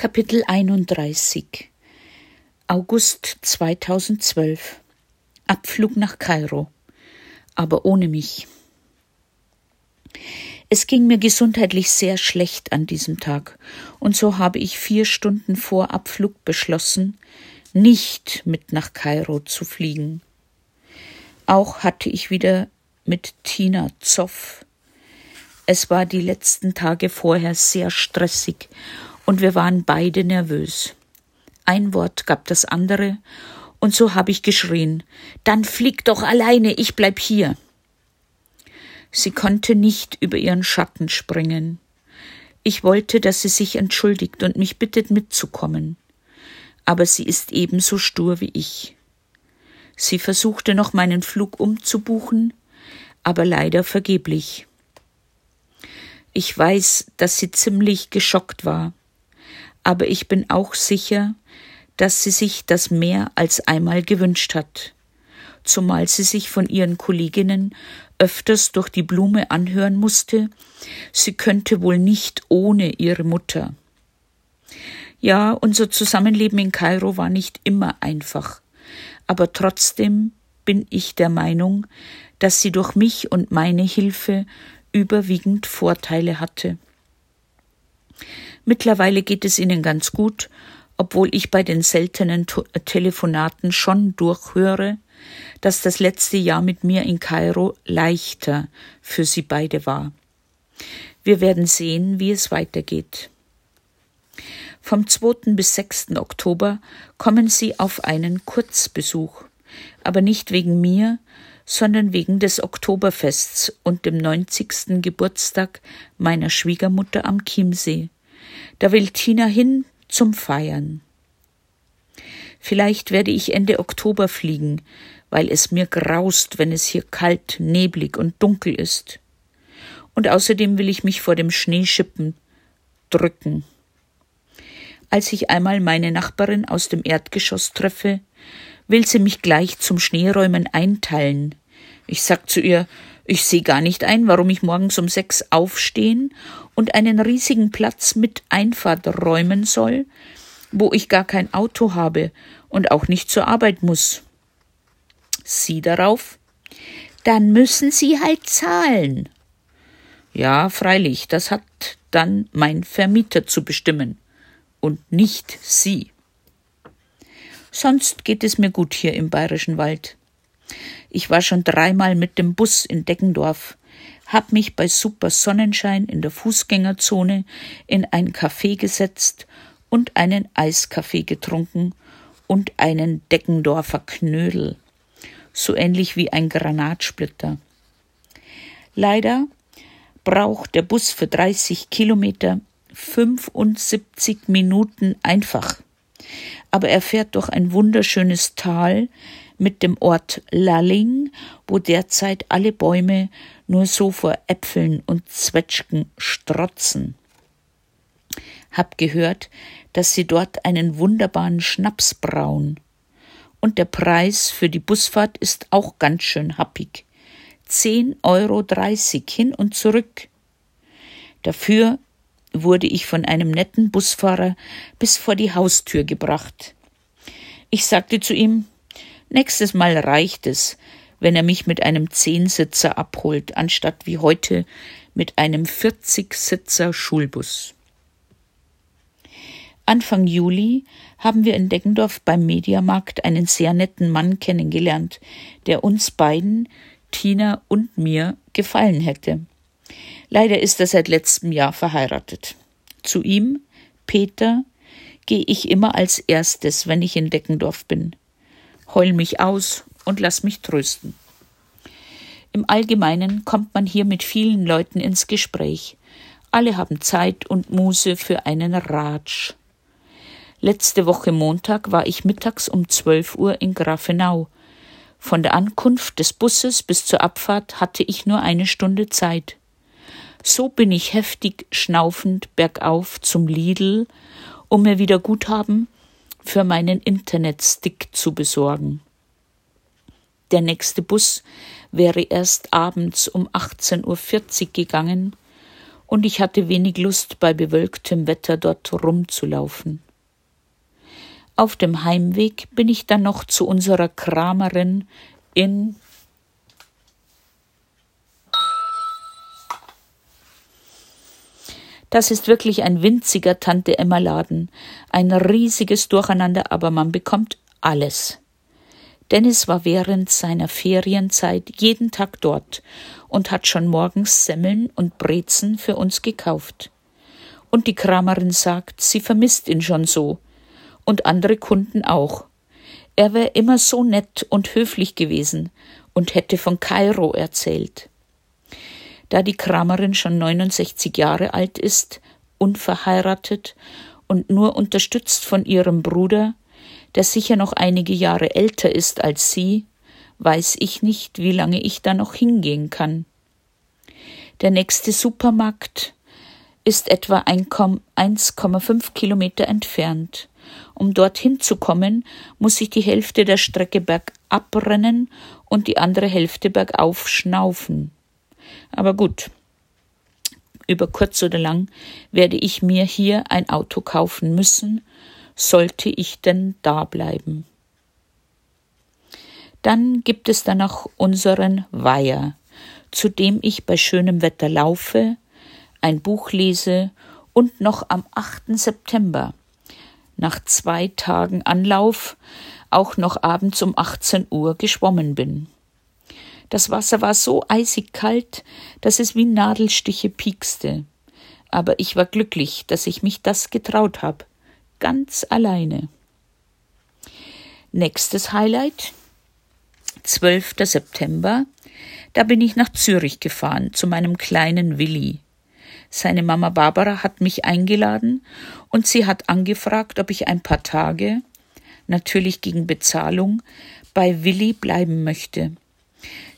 Kapitel 31 August 2012 Abflug nach Kairo, aber ohne mich. Es ging mir gesundheitlich sehr schlecht an diesem Tag, und so habe ich vier Stunden vor Abflug beschlossen, nicht mit nach Kairo zu fliegen. Auch hatte ich wieder mit Tina Zoff. Es war die letzten Tage vorher sehr stressig und wir waren beide nervös. Ein Wort gab das andere, und so habe ich geschrien Dann flieg doch alleine, ich bleib hier. Sie konnte nicht über ihren Schatten springen. Ich wollte, dass sie sich entschuldigt und mich bittet mitzukommen. Aber sie ist ebenso stur wie ich. Sie versuchte noch meinen Flug umzubuchen, aber leider vergeblich. Ich weiß, dass sie ziemlich geschockt war aber ich bin auch sicher, dass sie sich das mehr als einmal gewünscht hat, zumal sie sich von ihren Kolleginnen öfters durch die Blume anhören musste, sie könnte wohl nicht ohne ihre Mutter. Ja, unser Zusammenleben in Kairo war nicht immer einfach, aber trotzdem bin ich der Meinung, dass sie durch mich und meine Hilfe überwiegend Vorteile hatte. Mittlerweile geht es ihnen ganz gut, obwohl ich bei den seltenen äh, Telefonaten schon durchhöre, dass das letzte Jahr mit mir in Kairo leichter für sie beide war. Wir werden sehen, wie es weitergeht. Vom 2. bis 6. Oktober kommen sie auf einen Kurzbesuch, aber nicht wegen mir, sondern wegen des Oktoberfests und dem 90. Geburtstag meiner Schwiegermutter am Chiemsee. Da will Tina hin zum Feiern. Vielleicht werde ich Ende Oktober fliegen, weil es mir graust, wenn es hier kalt, neblig und dunkel ist. Und außerdem will ich mich vor dem Schneeschippen drücken. Als ich einmal meine Nachbarin aus dem Erdgeschoss treffe, will sie mich gleich zum Schneeräumen einteilen. Ich sag zu ihr, ich sehe gar nicht ein, warum ich morgens um sechs aufstehen und einen riesigen Platz mit Einfahrt räumen soll, wo ich gar kein Auto habe und auch nicht zur Arbeit muss. Sie darauf? Dann müssen Sie halt zahlen. Ja, freilich, das hat dann mein Vermieter zu bestimmen und nicht Sie. Sonst geht es mir gut hier im bayerischen Wald. Ich war schon dreimal mit dem Bus in Deggendorf, hab mich bei super Sonnenschein in der Fußgängerzone in ein Café gesetzt und einen Eiskaffee getrunken und einen Deggendorfer Knödel, so ähnlich wie ein Granatsplitter. Leider braucht der Bus für 30 Kilometer 75 Minuten einfach. Aber er fährt durch ein wunderschönes Tal mit dem Ort Lalling, wo derzeit alle Bäume nur so vor Äpfeln und Zwetschgen strotzen. Hab gehört, dass sie dort einen wunderbaren Schnaps brauen. Und der Preis für die Busfahrt ist auch ganz schön happig. Zehn Euro dreißig hin und zurück. Dafür wurde ich von einem netten Busfahrer bis vor die Haustür gebracht. Ich sagte zu ihm, Nächstes Mal reicht es, wenn er mich mit einem Zehnsitzer abholt, anstatt wie heute mit einem Vierzigsitzer Schulbus. Anfang Juli haben wir in Deggendorf beim Mediamarkt einen sehr netten Mann kennengelernt, der uns beiden, Tina und mir, gefallen hätte. Leider ist er seit letztem Jahr verheiratet. Zu ihm, Peter, gehe ich immer als erstes, wenn ich in Deckendorf bin heul mich aus und lass mich trösten. Im Allgemeinen kommt man hier mit vielen Leuten ins Gespräch. Alle haben Zeit und Muße für einen Ratsch. Letzte Woche Montag war ich mittags um zwölf Uhr in Grafenau. Von der Ankunft des Busses bis zur Abfahrt hatte ich nur eine Stunde Zeit. So bin ich heftig schnaufend bergauf zum Lidl, um mir wieder Guthaben für meinen Internetstick zu besorgen. Der nächste Bus wäre erst abends um 18.40 Uhr gegangen und ich hatte wenig Lust, bei bewölktem Wetter dort rumzulaufen. Auf dem Heimweg bin ich dann noch zu unserer Kramerin in Das ist wirklich ein winziger Tante Emma Laden, ein riesiges Durcheinander, aber man bekommt alles. Dennis war während seiner Ferienzeit jeden Tag dort und hat schon morgens Semmeln und Brezen für uns gekauft. Und die Kramerin sagt, sie vermisst ihn schon so. Und andere Kunden auch. Er wäre immer so nett und höflich gewesen und hätte von Kairo erzählt. Da die Kramerin schon 69 Jahre alt ist, unverheiratet und nur unterstützt von ihrem Bruder, der sicher noch einige Jahre älter ist als sie, weiß ich nicht, wie lange ich da noch hingehen kann. Der nächste Supermarkt ist etwa 1,5 Kilometer entfernt. Um dorthin zu kommen, muss ich die Hälfte der Strecke bergab rennen und die andere Hälfte bergauf schnaufen. Aber gut, über kurz oder lang werde ich mir hier ein Auto kaufen müssen, sollte ich denn da bleiben. Dann gibt es da noch unseren Weiher, zu dem ich bei schönem Wetter laufe, ein Buch lese und noch am 8. September, nach zwei Tagen Anlauf, auch noch abends um 18 Uhr geschwommen bin. Das Wasser war so eisig kalt, dass es wie Nadelstiche piekste. Aber ich war glücklich, dass ich mich das getraut habe. Ganz alleine. Nächstes Highlight. 12. September. Da bin ich nach Zürich gefahren zu meinem kleinen Willi. Seine Mama Barbara hat mich eingeladen und sie hat angefragt, ob ich ein paar Tage, natürlich gegen Bezahlung, bei Willi bleiben möchte.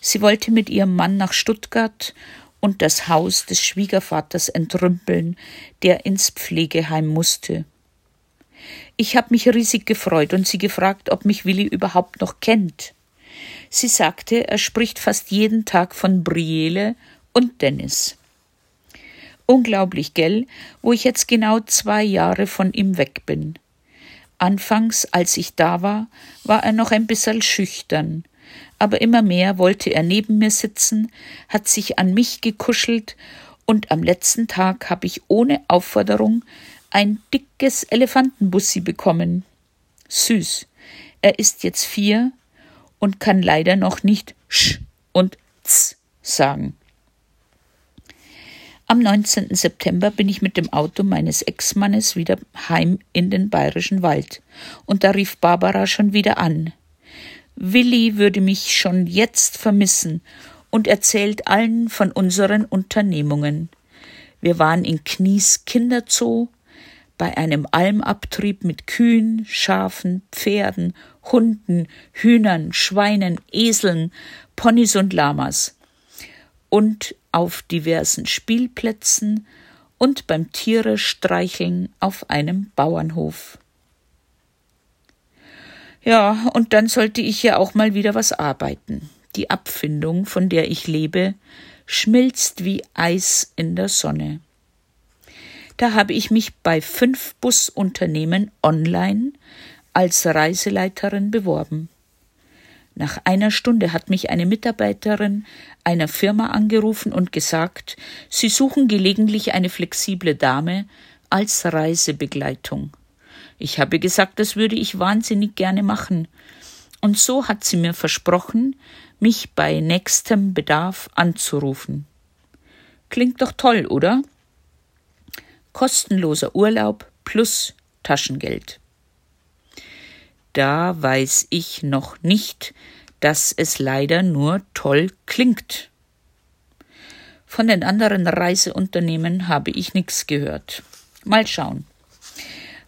Sie wollte mit ihrem Mann nach Stuttgart und das Haus des Schwiegervaters entrümpeln, der ins Pflegeheim musste. Ich habe mich riesig gefreut und sie gefragt, ob mich Willi überhaupt noch kennt. Sie sagte, er spricht fast jeden Tag von Brielle und Dennis. Unglaublich, gell, wo ich jetzt genau zwei Jahre von ihm weg bin. Anfangs, als ich da war, war er noch ein bisschen schüchtern, aber immer mehr wollte er neben mir sitzen, hat sich an mich gekuschelt, und am letzten Tag habe ich ohne Aufforderung ein dickes Elefantenbussi bekommen. Süß. Er ist jetzt vier und kann leider noch nicht sch und z sagen. Am 19. September bin ich mit dem Auto meines Ex-Mannes wieder heim in den bayerischen Wald. Und da rief Barbara schon wieder an. Willi würde mich schon jetzt vermissen und erzählt allen von unseren Unternehmungen. Wir waren in Knies Kinderzoo, bei einem Almabtrieb mit Kühen, Schafen, Pferden, Hunden, Hühnern, Schweinen, Eseln, Ponys und Lamas und auf diversen Spielplätzen und beim Tiere streicheln auf einem Bauernhof. Ja, und dann sollte ich ja auch mal wieder was arbeiten. Die Abfindung, von der ich lebe, schmilzt wie Eis in der Sonne. Da habe ich mich bei fünf Busunternehmen online als Reiseleiterin beworben. Nach einer Stunde hat mich eine Mitarbeiterin einer Firma angerufen und gesagt, sie suchen gelegentlich eine flexible Dame als Reisebegleitung. Ich habe gesagt, das würde ich wahnsinnig gerne machen. Und so hat sie mir versprochen, mich bei nächstem Bedarf anzurufen. Klingt doch toll, oder? Kostenloser Urlaub plus Taschengeld. Da weiß ich noch nicht, dass es leider nur toll klingt. Von den anderen Reiseunternehmen habe ich nichts gehört. Mal schauen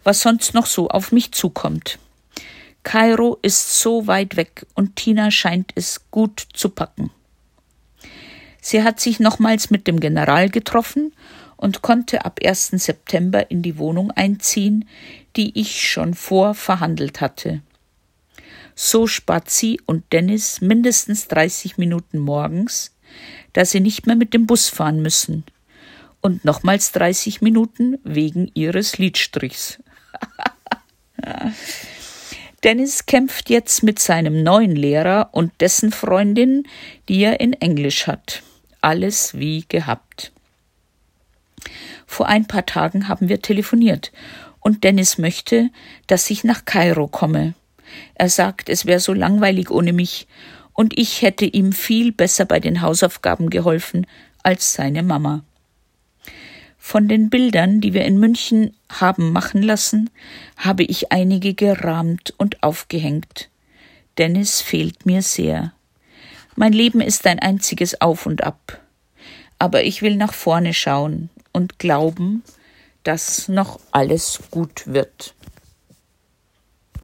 was sonst noch so auf mich zukommt. Kairo ist so weit weg und Tina scheint es gut zu packen. Sie hat sich nochmals mit dem General getroffen und konnte ab 1. September in die Wohnung einziehen, die ich schon vor verhandelt hatte. So spart sie und Dennis mindestens 30 Minuten morgens, da sie nicht mehr mit dem Bus fahren müssen und nochmals 30 Minuten wegen ihres Liedstrichs. Dennis kämpft jetzt mit seinem neuen Lehrer und dessen Freundin, die er in Englisch hat. Alles wie gehabt. Vor ein paar Tagen haben wir telefoniert und Dennis möchte, dass ich nach Kairo komme. Er sagt, es wäre so langweilig ohne mich und ich hätte ihm viel besser bei den Hausaufgaben geholfen als seine Mama. Von den Bildern, die wir in München haben machen lassen, habe ich einige gerahmt und aufgehängt. Dennis fehlt mir sehr. Mein Leben ist ein einziges Auf und Ab. Aber ich will nach vorne schauen und glauben, dass noch alles gut wird.